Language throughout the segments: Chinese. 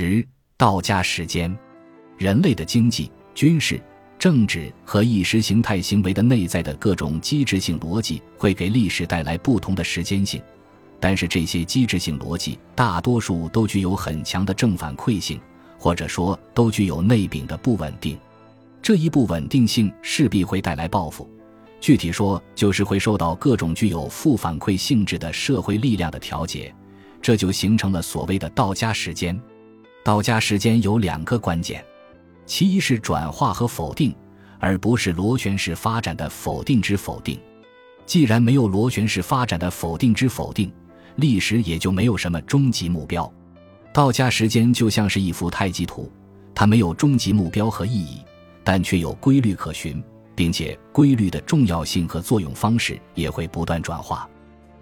十、道家时间，人类的经济、军事、政治和意识形态行为的内在的各种机制性逻辑，会给历史带来不同的时间性。但是这些机制性逻辑大多数都具有很强的正反馈性，或者说都具有内禀的不稳定。这一不稳定性势必会带来报复，具体说就是会受到各种具有负反馈性质的社会力量的调节，这就形成了所谓的道家时间。道家时间有两个关键，其一是转化和否定，而不是螺旋式发展的否定之否定。既然没有螺旋式发展的否定之否定。历史也就没有什么终极目标，道家时间就像是一幅太极图，它没有终极目标和意义，但却有规律可循，并且规律的重要性和作用方式也会不断转化。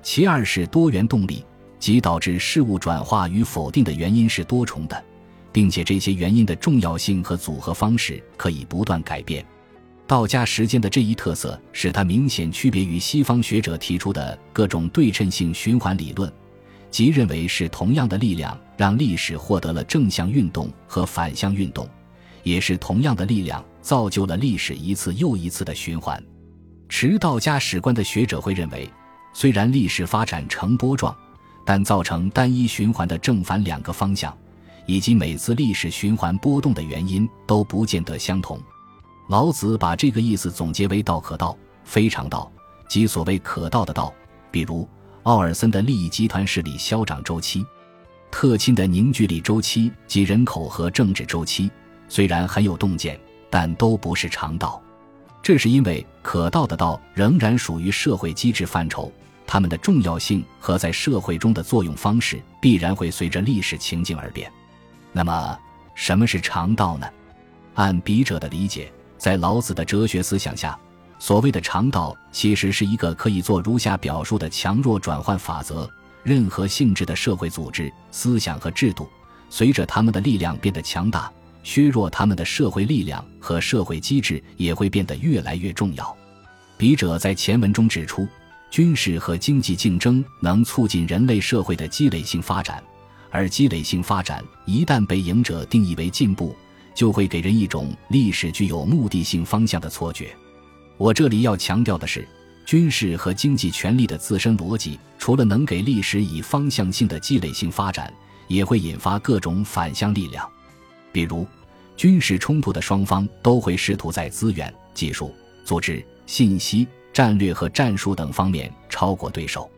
其二是多元动力，即导致事物转化与否定的原因是多重的，并且这些原因的重要性和组合方式可以不断改变。道家时间的这一特色，使它明显区别于西方学者提出的各种对称性循环理论，即认为是同样的力量让历史获得了正向运动和反向运动，也是同样的力量造就了历史一次又一次的循环。持道家史观的学者会认为，虽然历史发展呈波状，但造成单一循环的正反两个方向，以及每次历史循环波动的原因都不见得相同。老子把这个意思总结为“道可道，非常道”，即所谓可道的道。比如奥尔森的利益集团势力消长周期，特钦的凝聚力周期及人口和政治周期，虽然很有洞见，但都不是常道。这是因为可道的道仍然属于社会机制范畴，它们的重要性和在社会中的作用方式必然会随着历史情境而变。那么，什么是常道呢？按笔者的理解。在老子的哲学思想下，所谓的常道其实是一个可以做如下表述的强弱转换法则：任何性质的社会组织、思想和制度，随着他们的力量变得强大，削弱他们的社会力量和社会机制也会变得越来越重要。笔者在前文中指出，军事和经济竞争能促进人类社会的积累性发展，而积累性发展一旦被赢者定义为进步。就会给人一种历史具有目的性方向的错觉。我这里要强调的是，军事和经济权力的自身逻辑，除了能给历史以方向性的积累性发展，也会引发各种反向力量。比如，军事冲突的双方都会试图在资源、技术、组织、信息、战略和战术等方面超过对手。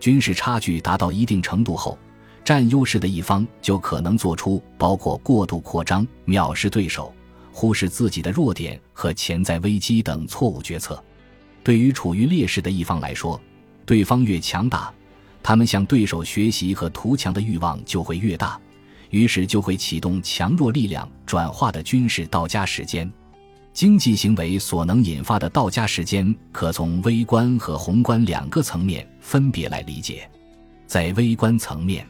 军事差距达到一定程度后，占优势的一方就可能做出包括过度扩张、藐视对手、忽视自己的弱点和潜在危机等错误决策。对于处于劣势的一方来说，对方越强大，他们向对手学习和图强的欲望就会越大，于是就会启动强弱力量转化的军事道家时间。经济行为所能引发的道家时间，可从微观和宏观两个层面分别来理解。在微观层面，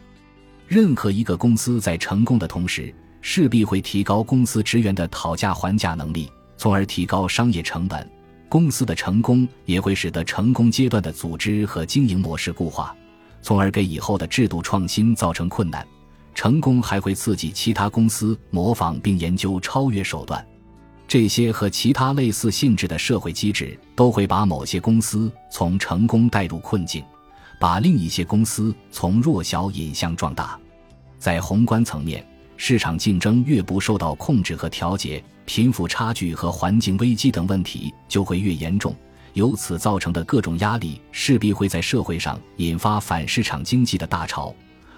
任何一个公司在成功的同时，势必会提高公司职员的讨价还价能力，从而提高商业成本。公司的成功也会使得成功阶段的组织和经营模式固化，从而给以后的制度创新造成困难。成功还会刺激其他公司模仿并研究超越手段。这些和其他类似性质的社会机制都会把某些公司从成功带入困境，把另一些公司从弱小引向壮大。在宏观层面，市场竞争越不受到控制和调节，贫富差距和环境危机等问题就会越严重。由此造成的各种压力，势必会在社会上引发反市场经济的大潮。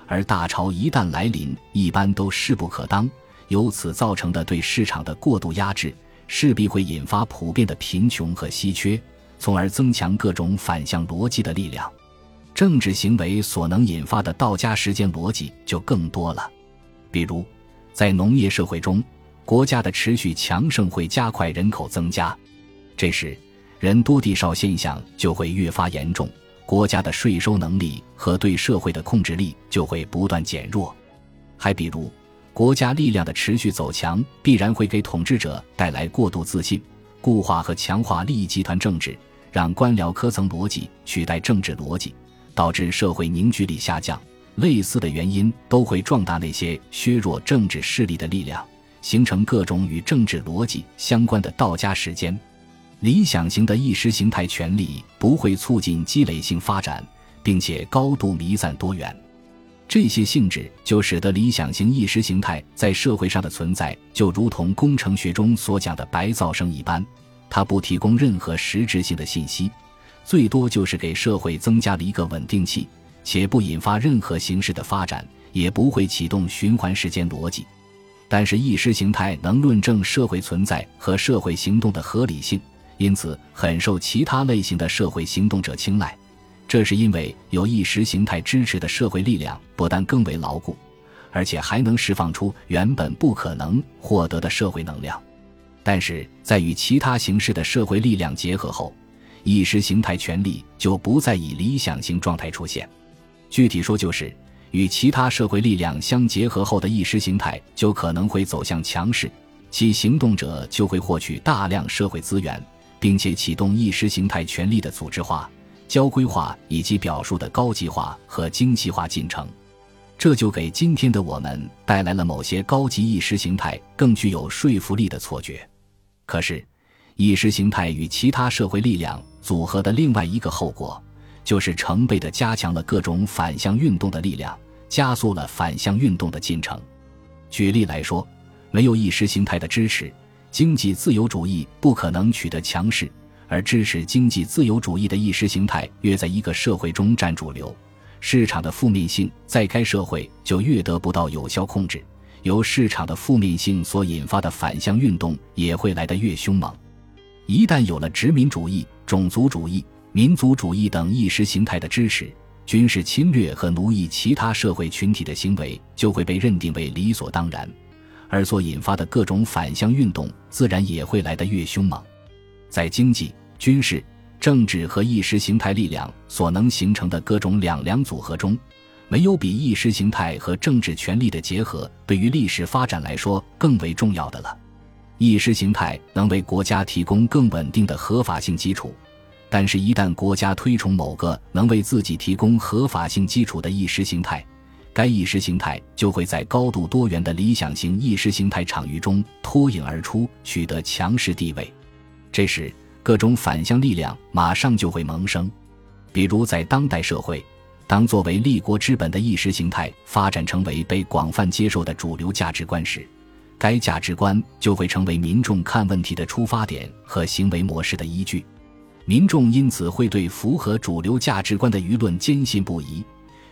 而大潮一旦来临，一般都势不可当。由此造成的对市场的过度压制，势必会引发普遍的贫穷和稀缺，从而增强各种反向逻辑的力量。政治行为所能引发的道家时间逻辑就更多了，比如，在农业社会中，国家的持续强盛会加快人口增加，这时人多地少现象就会越发严重，国家的税收能力和对社会的控制力就会不断减弱。还比如，国家力量的持续走强，必然会给统治者带来过度自信，固化和强化利益集团政治，让官僚科层逻辑取代政治逻辑。导致社会凝聚力下降，类似的原因都会壮大那些削弱政治势力的力量，形成各种与政治逻辑相关的道家时间。理想型的意识形态权力不会促进积累性发展，并且高度弥散多元。这些性质就使得理想型意识形态在社会上的存在，就如同工程学中所讲的白噪声一般，它不提供任何实质性的信息，最多就是给社会增加了一个稳定器，且不引发任何形式的发展，也不会启动循环时间逻辑。但是意识形态能论证社会存在和社会行动的合理性，因此很受其他类型的社会行动者青睐。这是因为有意识形态支持的社会力量不但更为牢固，而且还能释放出原本不可能获得的社会能量。但是在与其他形式的社会力量结合后，意识形态权力就不再以理想型状态出现。具体说，就是与其他社会力量相结合后的意识形态就可能会走向强势，其行动者就会获取大量社会资源，并且启动意识形态权力的组织化。交规化以及表述的高级化和精细化进程，这就给今天的我们带来了某些高级意识形态更具有说服力的错觉。可是，意识形态与其他社会力量组合的另外一个后果，就是成倍的加强了各种反向运动的力量，加速了反向运动的进程。举例来说，没有意识形态的支持，经济自由主义不可能取得强势。而支持经济自由主义的意识形态越在一个社会中占主流，市场的负面性在该社会就越得不到有效控制，由市场的负面性所引发的反向运动也会来得越凶猛。一旦有了殖民主义、种族主义、民族主义等意识形态的支持，军事侵略和奴役其他社会群体的行为就会被认定为理所当然，而所引发的各种反向运动自然也会来得越凶猛。在经济、军事、政治和意识形态力量所能形成的各种两两组合中，没有比意识形态和政治权力的结合对于历史发展来说更为重要的了。意识形态能为国家提供更稳定的合法性基础，但是，一旦国家推崇某个能为自己提供合法性基础的意识形态，该意识形态就会在高度多元的理想型意识形态场域中脱颖而出，取得强势地位。这时，各种反向力量马上就会萌生。比如，在当代社会，当作为立国之本的意识形态发展成为被广泛接受的主流价值观时，该价值观就会成为民众看问题的出发点和行为模式的依据。民众因此会对符合主流价值观的舆论坚信不疑，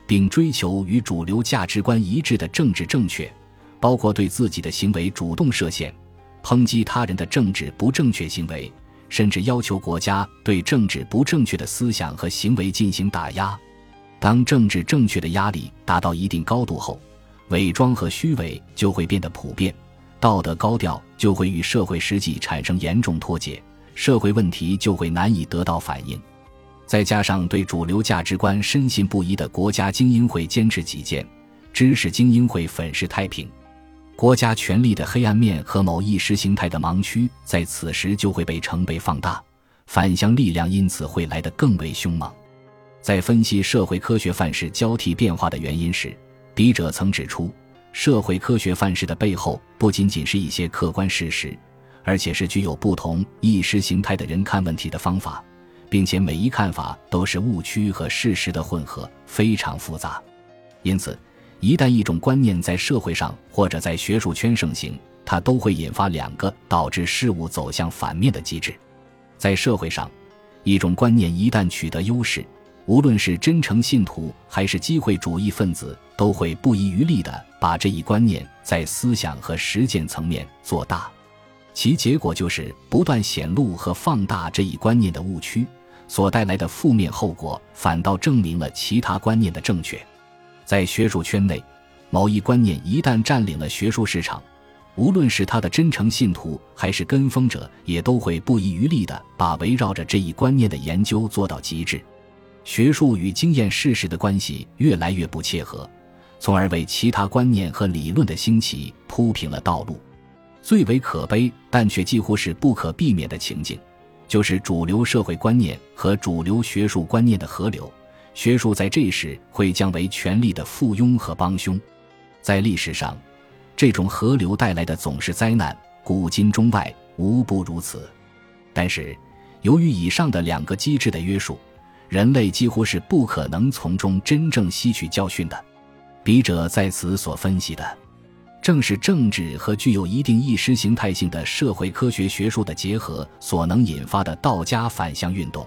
并追求与主流价值观一致的政治正确，包括对自己的行为主动设限。抨击他人的政治不正确行为，甚至要求国家对政治不正确的思想和行为进行打压。当政治正确的压力达到一定高度后，伪装和虚伪就会变得普遍，道德高调就会与社会实际产生严重脱节，社会问题就会难以得到反映。再加上对主流价值观深信不疑的国家精英会坚持己见，知识精英会粉饰太平。国家权力的黑暗面和某意识形态的盲区，在此时就会被成倍放大，反向力量因此会来得更为凶猛。在分析社会科学范式交替变化的原因时，笔者曾指出，社会科学范式的背后不仅仅是一些客观事实，而且是具有不同意识形态的人看问题的方法，并且每一看法都是误区和事实的混合，非常复杂。因此。一旦一种观念在社会上或者在学术圈盛行，它都会引发两个导致事物走向反面的机制。在社会上，一种观念一旦取得优势，无论是真诚信徒还是机会主义分子，都会不遗余力地把这一观念在思想和实践层面做大。其结果就是不断显露和放大这一观念的误区，所带来的负面后果，反倒证明了其他观念的正确。在学术圈内，某一观念一旦占领了学术市场，无论是他的真诚信徒还是跟风者，也都会不遗余力地把围绕着这一观念的研究做到极致。学术与经验事实的关系越来越不切合，从而为其他观念和理论的兴起铺平了道路。最为可悲，但却几乎是不可避免的情景，就是主流社会观念和主流学术观念的合流。学术在这时会降为权力的附庸和帮凶。在历史上，这种河流带来的总是灾难，古今中外无不如此。但是，由于以上的两个机制的约束，人类几乎是不可能从中真正吸取教训的。笔者在此所分析的，正是政治和具有一定意识形态性的社会科学学术的结合所能引发的道家反向运动。